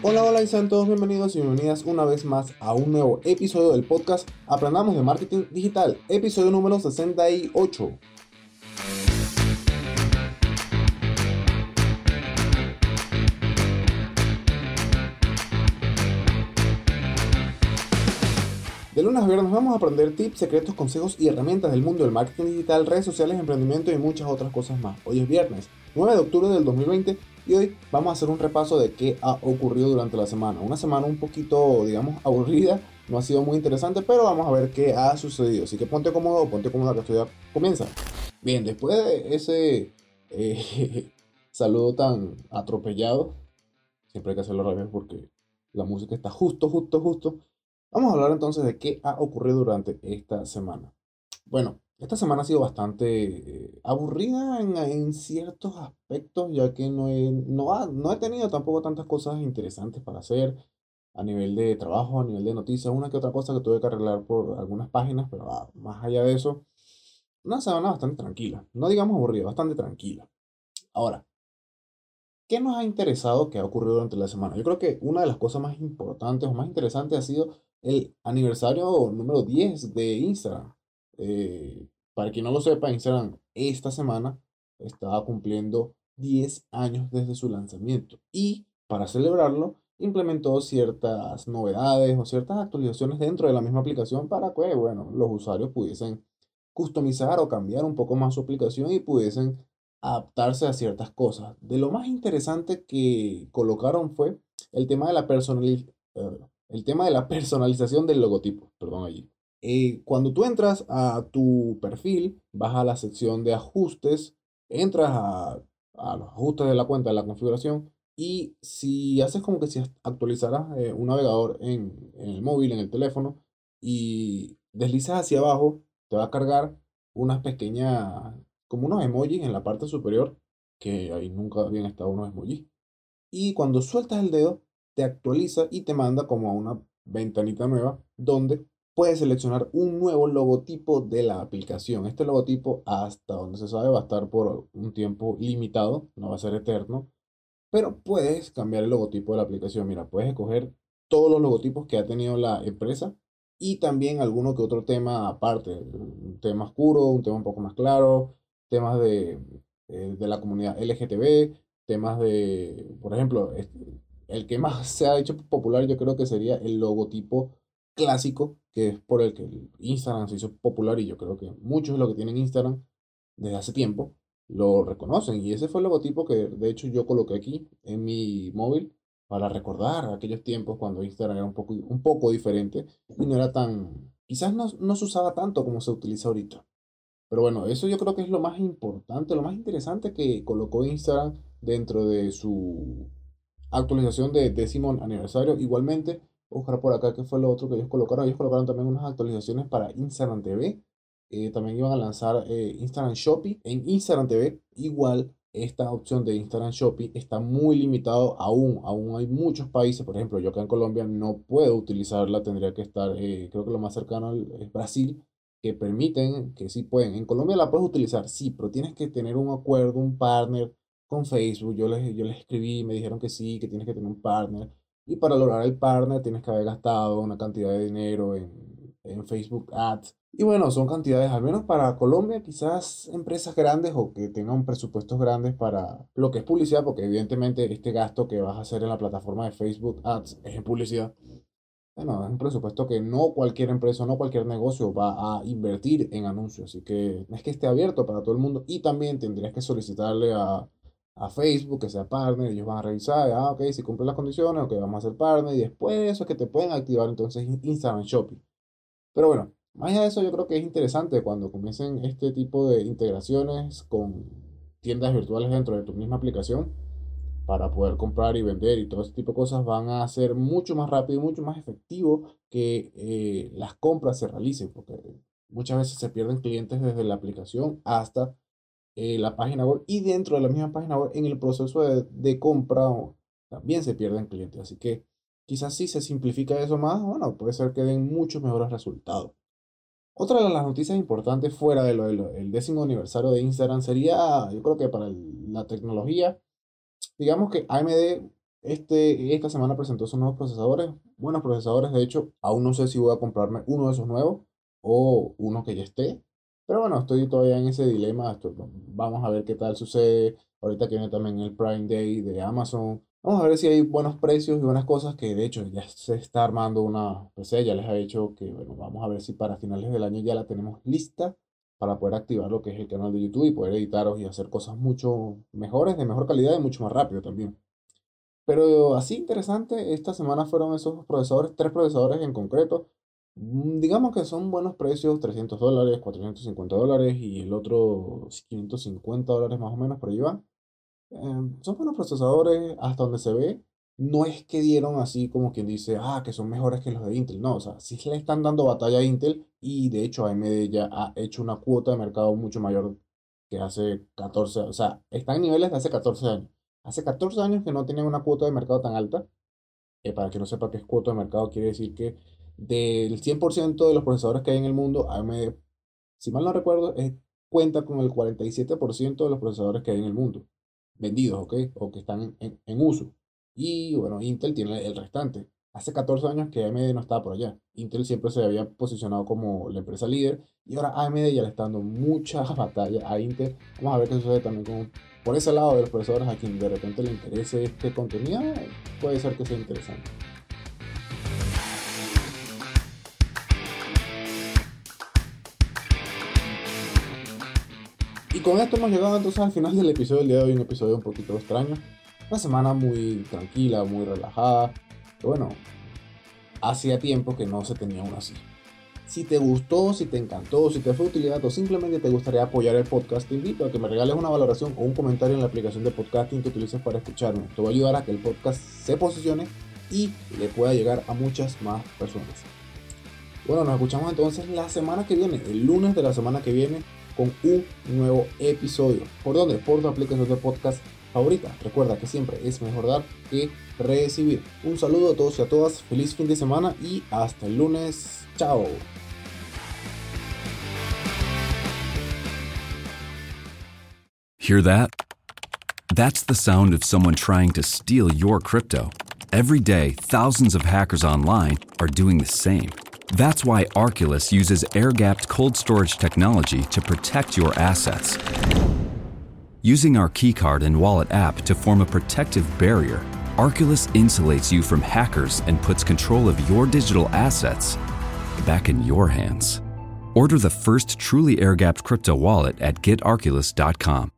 Hola, hola y sean todos bienvenidos y bienvenidas una vez más a un nuevo episodio del podcast Aprendamos de Marketing Digital, episodio número 68. De lunes a viernes vamos a aprender tips, secretos, consejos y herramientas del mundo del marketing digital, redes sociales, emprendimiento y muchas otras cosas más. Hoy es viernes 9 de octubre del 2020 y hoy vamos a hacer un repaso de qué ha ocurrido durante la semana. Una semana un poquito, digamos, aburrida, no ha sido muy interesante, pero vamos a ver qué ha sucedido. Así que ponte cómodo, ponte cómoda que esto ya comienza. Bien, después de ese eh, saludo tan atropellado, siempre hay que hacerlo rápido porque la música está justo, justo, justo. Vamos a hablar entonces de qué ha ocurrido durante esta semana. Bueno, esta semana ha sido bastante eh, aburrida en, ciertos aspectos, ya que no he, no, no he tenido tampoco tantas cosas interesantes para hacer a nivel de trabajo, a nivel de noticias, una que otra cosa que tuve que arreglar por algunas páginas, pero ah, más allá de eso, una semana bastante tranquila. No digamos aburrida, bastante tranquila. Ahora, ¿qué nos ha interesado que ha ocurrido durante la semana? Yo creo que una de las cosas más importantes o más interesantes ha sido el aniversario número 10 de Instagram. Eh, para quien no lo sepa, Instagram esta semana estaba cumpliendo 10 años desde su lanzamiento y para celebrarlo implementó ciertas novedades o ciertas actualizaciones dentro de la misma aplicación para que bueno, los usuarios pudiesen customizar o cambiar un poco más su aplicación y pudiesen adaptarse a ciertas cosas. De lo más interesante que colocaron fue el tema de la personalización el tema de la personalización del logotipo, perdón allí. Eh, cuando tú entras a tu perfil, vas a la sección de ajustes, entras a, los ajustes de la cuenta, de la configuración, y si haces como que si actualizaras eh, un navegador en, en, el móvil, en el teléfono, y deslizas hacia abajo, te va a cargar unas pequeñas, como unos emojis en la parte superior, que ahí nunca habían estado unos emojis. Y cuando sueltas el dedo, te actualiza y te manda como a una ventanita nueva donde puedes seleccionar un nuevo logotipo de la aplicación. Este logotipo, hasta donde se sabe, va a estar por un tiempo limitado, no va a ser eterno, pero puedes cambiar el logotipo de la aplicación. Mira, puedes escoger todos los logotipos que ha tenido la empresa y también alguno que otro tema aparte, un tema oscuro, un tema un poco más claro, temas de, eh, de la comunidad LGTB, temas de, por ejemplo, el que más se ha hecho popular yo creo que sería el logotipo clásico, que es por el que Instagram se hizo popular y yo creo que muchos de los que tienen Instagram desde hace tiempo lo reconocen. Y ese fue el logotipo que de hecho yo coloqué aquí en mi móvil para recordar aquellos tiempos cuando Instagram era un poco, un poco diferente y no era tan, quizás no, no se usaba tanto como se utiliza ahorita. Pero bueno, eso yo creo que es lo más importante, lo más interesante que colocó Instagram dentro de su actualización de décimo aniversario. Igualmente, buscar por acá que fue lo otro que ellos colocaron. Ellos colocaron también unas actualizaciones para Instagram TV. Eh, también iban a lanzar eh, Instagram Shopping. En Instagram TV, igual esta opción de Instagram Shopping está muy limitado aún. Aún hay muchos países, por ejemplo, yo acá en Colombia no puedo utilizarla. Tendría que estar, eh, creo que lo más cercano es Brasil, que permiten, que sí pueden. En Colombia la puedes utilizar, sí, pero tienes que tener un acuerdo, un partner con Facebook. Yo les, yo les escribí, me dijeron que sí, que tienes que tener un partner. Y para lograr el partner tienes que haber gastado una cantidad de dinero en, en Facebook Ads. Y bueno, son cantidades, al menos para Colombia, quizás empresas grandes o que tengan presupuestos grandes para lo que es publicidad, porque evidentemente este gasto que vas a hacer en la plataforma de Facebook Ads es en publicidad. Bueno, es un presupuesto que no cualquier empresa, no cualquier negocio va a invertir en anuncios. Así que es que esté abierto para todo el mundo. Y también tendrías que solicitarle a, a Facebook, que sea partner, ellos van a revisar, ah, ok, si cumple las condiciones, ok, vamos a ser partner, y después de eso es que te pueden activar entonces Instagram Shopping. Pero bueno, más allá de eso, yo creo que es interesante cuando comiencen este tipo de integraciones con tiendas virtuales dentro de tu misma aplicación para poder comprar y vender y todo ese tipo de cosas van a ser mucho más rápido y mucho más efectivo que eh, las compras se realicen, porque muchas veces se pierden clientes desde la aplicación hasta eh, la página web y dentro de la misma página web en el proceso de, compra también se pierden clientes. Así que quizás si se simplifica eso más, bueno, puede ser que den muchos mejores resultados. Otra de las noticias importantes fuera de lo del décimo aniversario de Instagram sería, yo creo que para la tecnología, digamos que AMD Este, esta semana presentó sus nuevos procesadores, buenos procesadores, de hecho, aún no sé si voy a comprarme uno de esos nuevos o uno que ya esté, pero bueno, estoy todavía en ese dilema, vamos a ver qué tal sucede, ahorita que viene también el Prime Day de Amazon, vamos a ver si hay buenos precios y buenas cosas, que de hecho ya se está armando una PC, ya les ha dicho que, bueno, vamos a ver si para finales del año ya la tenemos lista para poder activar lo que es el canal de YouTube y poder editaros y hacer cosas mucho mejores, de mejor calidad y mucho más rápido también. Pero así interesante, esta semana fueron esos procesadores, tres procesadores en concreto. Mm, digamos que son buenos precios, 300 dólares, 450 dólares y el otro 550 dólares más o menos por ahí van. Em, son buenos procesadores hasta donde se ve. No es que dieron así como quien dice, ah, que son mejores que los de Intel. No, o sea, sí le están dando batalla a Intel y de hecho AMD ya ha hecho una cuota de mercado mucho mayor que hace 14, o sea, están en niveles de hace 14 años. Hace 14 años que no tienen una cuota de mercado tan alta. Para que no sepa qué es cuota de mercado, quiere decir que del 100% de los procesadores que hay en el mundo, AMD, si mal no recuerdo, cuenta con el 47% de los procesadores que hay en el mundo vendidos, ¿ok? O que están en, en uso. Y bueno, Intel tiene el restante. Hace 14 años que AMD no estaba por allá. Intel siempre se había posicionado como la empresa líder y ahora AMD ya le está dando mucha batalla a Intel. Vamos a ver qué sucede también con, por ese lado de los procesadores a quien de repente le interese este contenido. Puede ser que sea interesante. Con esto hemos llegado entonces al final del episodio del día de hoy, un episodio un poquito extraño. Una semana muy tranquila, muy relajada. Bueno, hacía tiempo que no se tenía una así. Si te gustó, si te encantó, si te fue utilidad o simplemente te gustaría apoyar el podcast, te invito a que me regales una valoración o un comentario en la aplicación de podcasting que utilices para escucharme. Esto va a ayudar a que el podcast se posicione y le pueda llegar a muchas más personas. Bueno, nos escuchamos entonces la semana que viene, el lunes de la semana que viene, con un nuevo episodio. ¿Por dónde? Por tu aplicación de podcast favorita. Recuerda que siempre es mejor dar que recibir. Un saludo a todos y a todas, feliz fin de semana y hasta el lunes. Chao. Hear that? That's the sound of someone trying to steal your crypto. Every day, thousands of hackers online are doing the same. That's why Arculus uses air gapped cold storage technology to protect your assets. Using our keycard and wallet app to form a protective barrier, Arculus insulates you from hackers and puts control of your digital assets back in your hands. Order the first truly air gapped crypto wallet at getarculus.com.